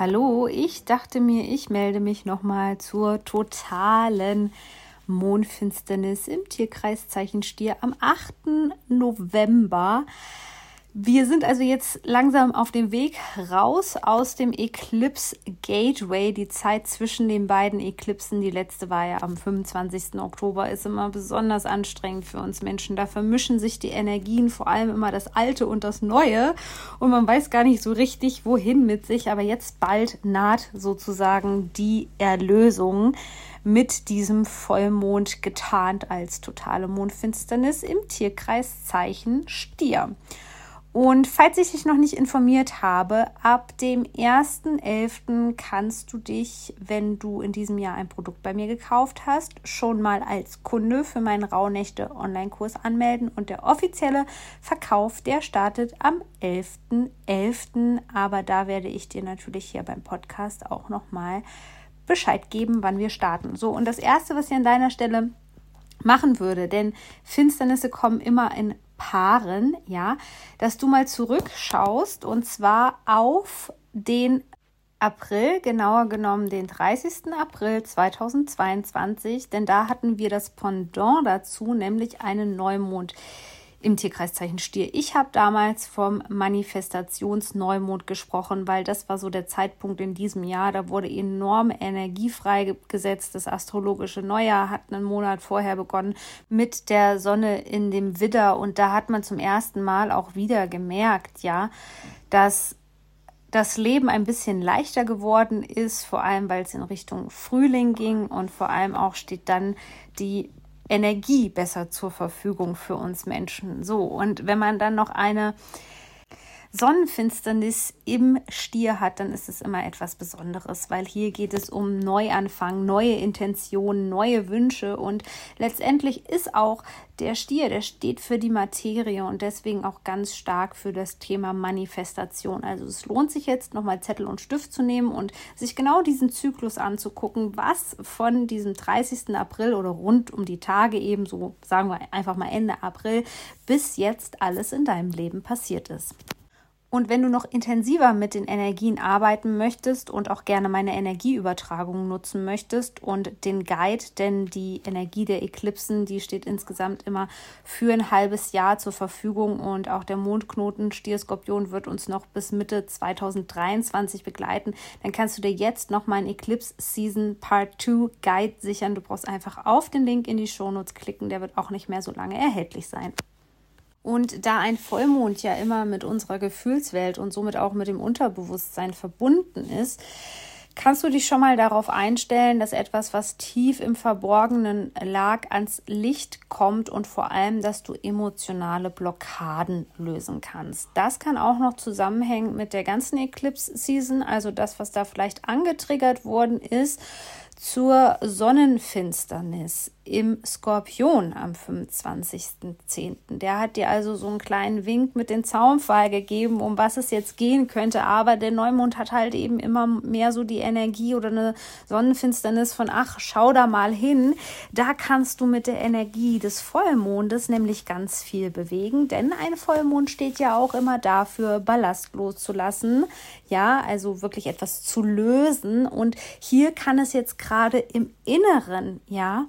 Hallo, ich dachte mir, ich melde mich nochmal zur totalen Mondfinsternis im Tierkreiszeichen Stier am 8. November. Wir sind also jetzt langsam auf dem Weg raus aus dem Eclipse Gateway. Die Zeit zwischen den beiden Eklipsen, die letzte war ja am 25. Oktober, ist immer besonders anstrengend für uns Menschen. Da vermischen sich die Energien, vor allem immer das Alte und das Neue. Und man weiß gar nicht so richtig, wohin mit sich. Aber jetzt bald naht sozusagen die Erlösung mit diesem Vollmond getarnt als totale Mondfinsternis im Tierkreiszeichen Stier. Und falls ich dich noch nicht informiert habe, ab dem 1.11. kannst du dich, wenn du in diesem Jahr ein Produkt bei mir gekauft hast, schon mal als Kunde für meinen Rauhnächte Online-Kurs anmelden. Und der offizielle Verkauf, der startet am 11.11. .11. Aber da werde ich dir natürlich hier beim Podcast auch nochmal Bescheid geben, wann wir starten. So, und das Erste, was ich an deiner Stelle machen würde, denn Finsternisse kommen immer in Paaren, ja, dass du mal zurückschaust und zwar auf den April, genauer genommen den 30. April 2022, denn da hatten wir das Pendant dazu, nämlich einen Neumond im Tierkreiszeichen Stier. Ich habe damals vom Manifestationsneumond gesprochen, weil das war so der Zeitpunkt in diesem Jahr. Da wurde enorme Energie freigesetzt. Das astrologische Neujahr hat einen Monat vorher begonnen mit der Sonne in dem Widder. Und da hat man zum ersten Mal auch wieder gemerkt, ja, dass das Leben ein bisschen leichter geworden ist, vor allem weil es in Richtung Frühling ging und vor allem auch steht dann die Energie besser zur Verfügung für uns Menschen. So, und wenn man dann noch eine Sonnenfinsternis im Stier hat, dann ist es immer etwas Besonderes, weil hier geht es um Neuanfang, neue Intentionen, neue Wünsche und letztendlich ist auch der Stier, der steht für die Materie und deswegen auch ganz stark für das Thema Manifestation. Also es lohnt sich jetzt nochmal Zettel und Stift zu nehmen und sich genau diesen Zyklus anzugucken, was von diesem 30. April oder rund um die Tage eben so, sagen wir einfach mal Ende April, bis jetzt alles in deinem Leben passiert ist. Und wenn du noch intensiver mit den Energien arbeiten möchtest und auch gerne meine Energieübertragung nutzen möchtest und den Guide, denn die Energie der Eklipsen, die steht insgesamt immer für ein halbes Jahr zur Verfügung und auch der Mondknoten Stierskorpion wird uns noch bis Mitte 2023 begleiten, dann kannst du dir jetzt noch meinen Eclipse Season Part 2 Guide sichern. Du brauchst einfach auf den Link in die Shownotes klicken, der wird auch nicht mehr so lange erhältlich sein. Und da ein Vollmond ja immer mit unserer Gefühlswelt und somit auch mit dem Unterbewusstsein verbunden ist, kannst du dich schon mal darauf einstellen, dass etwas, was tief im Verborgenen lag, ans Licht kommt und vor allem, dass du emotionale Blockaden lösen kannst. Das kann auch noch zusammenhängen mit der ganzen Eclipse-Season, also das, was da vielleicht angetriggert worden ist zur Sonnenfinsternis im Skorpion am 25.10. Der hat dir also so einen kleinen Wink mit dem Zaunpfahl gegeben, um was es jetzt gehen könnte. Aber der Neumond hat halt eben immer mehr so die Energie oder eine Sonnenfinsternis von, ach, schau da mal hin. Da kannst du mit der Energie des Vollmondes nämlich ganz viel bewegen, denn ein Vollmond steht ja auch immer dafür, Ballast loszulassen. Ja, also wirklich etwas zu lösen. Und hier kann es jetzt gerade im Inneren, ja,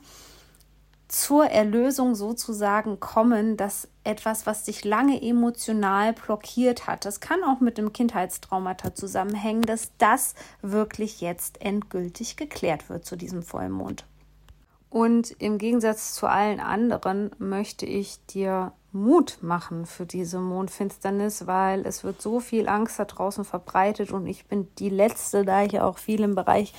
zur Erlösung sozusagen kommen, dass etwas, was dich lange emotional blockiert hat, das kann auch mit dem Kindheitstraumata zusammenhängen, dass das wirklich jetzt endgültig geklärt wird zu diesem Vollmond. Und im Gegensatz zu allen anderen möchte ich dir Mut machen für diese Mondfinsternis, weil es wird so viel Angst da draußen verbreitet und ich bin die Letzte, da ich auch viel im Bereich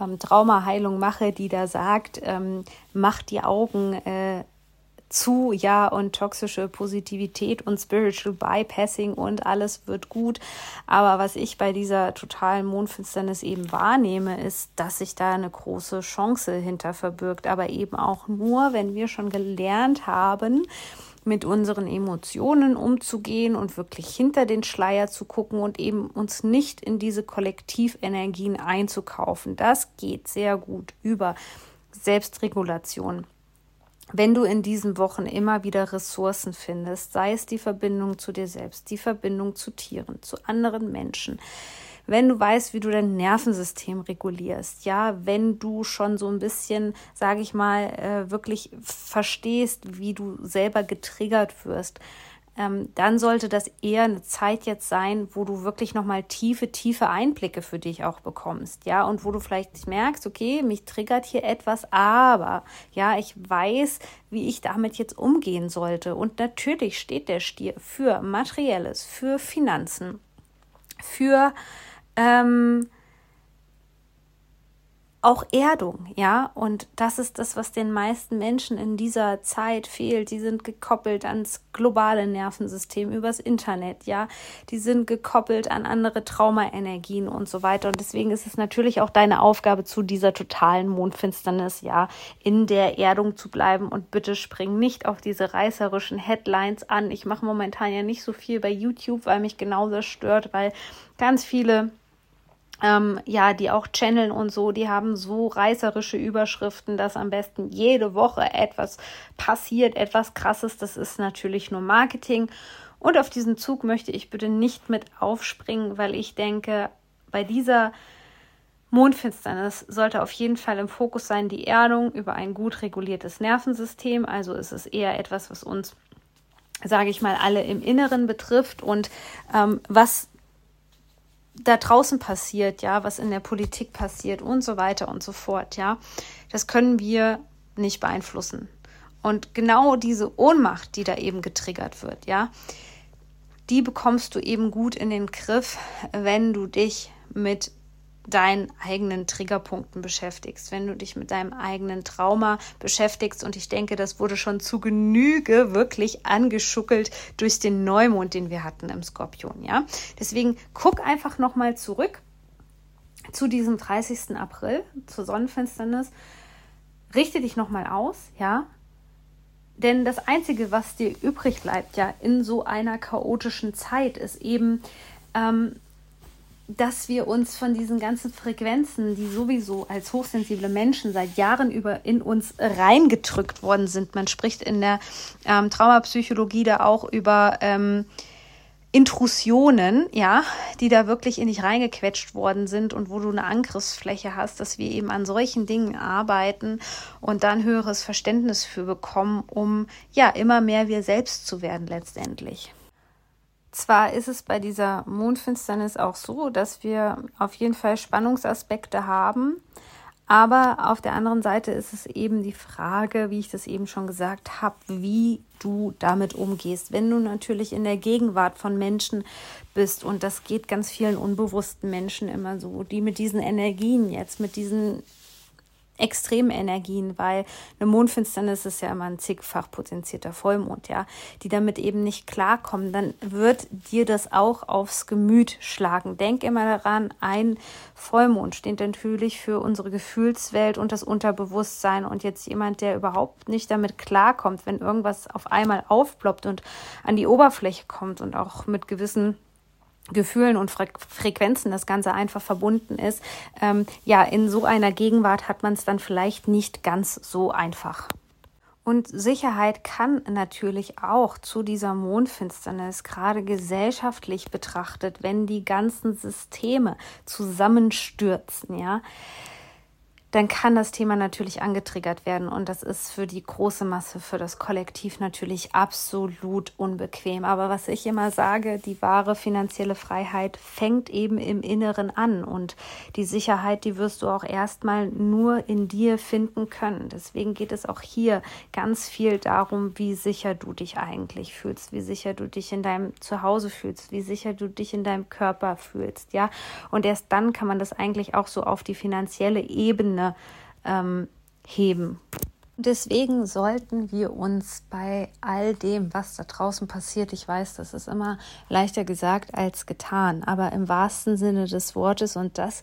ähm, Traumaheilung mache, die da sagt, ähm, mach die Augen äh, zu, ja, und toxische Positivität und Spiritual Bypassing und alles wird gut. Aber was ich bei dieser totalen Mondfinsternis eben wahrnehme, ist, dass sich da eine große Chance hinter verbirgt, aber eben auch nur, wenn wir schon gelernt haben, mit unseren Emotionen umzugehen und wirklich hinter den Schleier zu gucken und eben uns nicht in diese Kollektivenergien einzukaufen. Das geht sehr gut über Selbstregulation. Wenn du in diesen Wochen immer wieder Ressourcen findest, sei es die Verbindung zu dir selbst, die Verbindung zu Tieren, zu anderen Menschen, wenn du weißt, wie du dein Nervensystem regulierst, ja, wenn du schon so ein bisschen, sage ich mal, äh, wirklich verstehst, wie du selber getriggert wirst, ähm, dann sollte das eher eine Zeit jetzt sein, wo du wirklich nochmal tiefe, tiefe Einblicke für dich auch bekommst, ja, und wo du vielleicht merkst, okay, mich triggert hier etwas, aber ja, ich weiß, wie ich damit jetzt umgehen sollte. Und natürlich steht der Stier für Materielles, für Finanzen, für ähm, auch Erdung, ja, und das ist das, was den meisten Menschen in dieser Zeit fehlt. Die sind gekoppelt ans globale Nervensystem übers Internet, ja, die sind gekoppelt an andere Traumaenergien und so weiter. Und deswegen ist es natürlich auch deine Aufgabe, zu dieser totalen Mondfinsternis, ja, in der Erdung zu bleiben. Und bitte spring nicht auf diese reißerischen Headlines an. Ich mache momentan ja nicht so viel bei YouTube, weil mich genau das stört, weil ganz viele ähm, ja, die auch channeln und so, die haben so reißerische Überschriften, dass am besten jede Woche etwas passiert, etwas krasses. Das ist natürlich nur Marketing. Und auf diesen Zug möchte ich bitte nicht mit aufspringen, weil ich denke, bei dieser Mondfinsternis sollte auf jeden Fall im Fokus sein die Erdung über ein gut reguliertes Nervensystem. Also ist es eher etwas, was uns, sage ich mal, alle im Inneren betrifft und ähm, was da draußen passiert, ja, was in der Politik passiert und so weiter und so fort, ja, das können wir nicht beeinflussen. Und genau diese Ohnmacht, die da eben getriggert wird, ja, die bekommst du eben gut in den Griff, wenn du dich mit deinen eigenen Triggerpunkten beschäftigst, wenn du dich mit deinem eigenen Trauma beschäftigst. Und ich denke, das wurde schon zu Genüge wirklich angeschuckelt durch den Neumond, den wir hatten im Skorpion. Ja, deswegen guck einfach noch mal zurück zu diesem 30. April, zur Sonnenfinsternis. Richte dich noch mal aus, ja, denn das Einzige, was dir übrig bleibt, ja, in so einer chaotischen Zeit, ist eben ähm, dass wir uns von diesen ganzen Frequenzen, die sowieso als hochsensible Menschen seit Jahren über in uns reingedrückt worden sind, man spricht in der ähm, Traumapsychologie da auch über ähm, Intrusionen, ja, die da wirklich in dich reingequetscht worden sind und wo du eine Angriffsfläche hast, dass wir eben an solchen Dingen arbeiten und dann höheres Verständnis für bekommen, um ja immer mehr wir selbst zu werden letztendlich. Zwar ist es bei dieser Mondfinsternis auch so, dass wir auf jeden Fall Spannungsaspekte haben, aber auf der anderen Seite ist es eben die Frage, wie ich das eben schon gesagt habe, wie du damit umgehst. Wenn du natürlich in der Gegenwart von Menschen bist, und das geht ganz vielen unbewussten Menschen immer so, die mit diesen Energien jetzt, mit diesen extremen Energien, weil eine Mondfinsternis ist ja immer ein zigfach potenzierter Vollmond, ja, die damit eben nicht klarkommen, dann wird dir das auch aufs Gemüt schlagen. Denk immer daran, ein Vollmond steht natürlich für unsere Gefühlswelt und das Unterbewusstsein und jetzt jemand, der überhaupt nicht damit klarkommt, wenn irgendwas auf einmal aufploppt und an die Oberfläche kommt und auch mit gewissen Gefühlen und Fre Frequenzen das Ganze einfach verbunden ist, ähm, ja, in so einer Gegenwart hat man es dann vielleicht nicht ganz so einfach. Und Sicherheit kann natürlich auch zu dieser Mondfinsternis, gerade gesellschaftlich betrachtet, wenn die ganzen Systeme zusammenstürzen, ja, dann kann das Thema natürlich angetriggert werden und das ist für die große Masse, für das Kollektiv natürlich absolut unbequem. Aber was ich immer sage, die wahre finanzielle Freiheit fängt eben im Inneren an und die Sicherheit, die wirst du auch erstmal nur in dir finden können. Deswegen geht es auch hier ganz viel darum, wie sicher du dich eigentlich fühlst, wie sicher du dich in deinem Zuhause fühlst, wie sicher du dich in deinem Körper fühlst, ja. Und erst dann kann man das eigentlich auch so auf die finanzielle Ebene ähm, heben. Deswegen sollten wir uns bei all dem, was da draußen passiert, ich weiß, das ist immer leichter gesagt als getan, aber im wahrsten Sinne des Wortes und das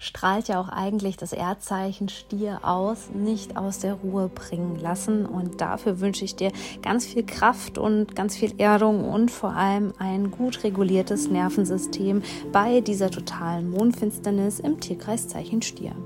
strahlt ja auch eigentlich das Erdzeichen Stier aus, nicht aus der Ruhe bringen lassen. Und dafür wünsche ich dir ganz viel Kraft und ganz viel Erdung und vor allem ein gut reguliertes Nervensystem bei dieser totalen Mondfinsternis im Tierkreiszeichen Stier.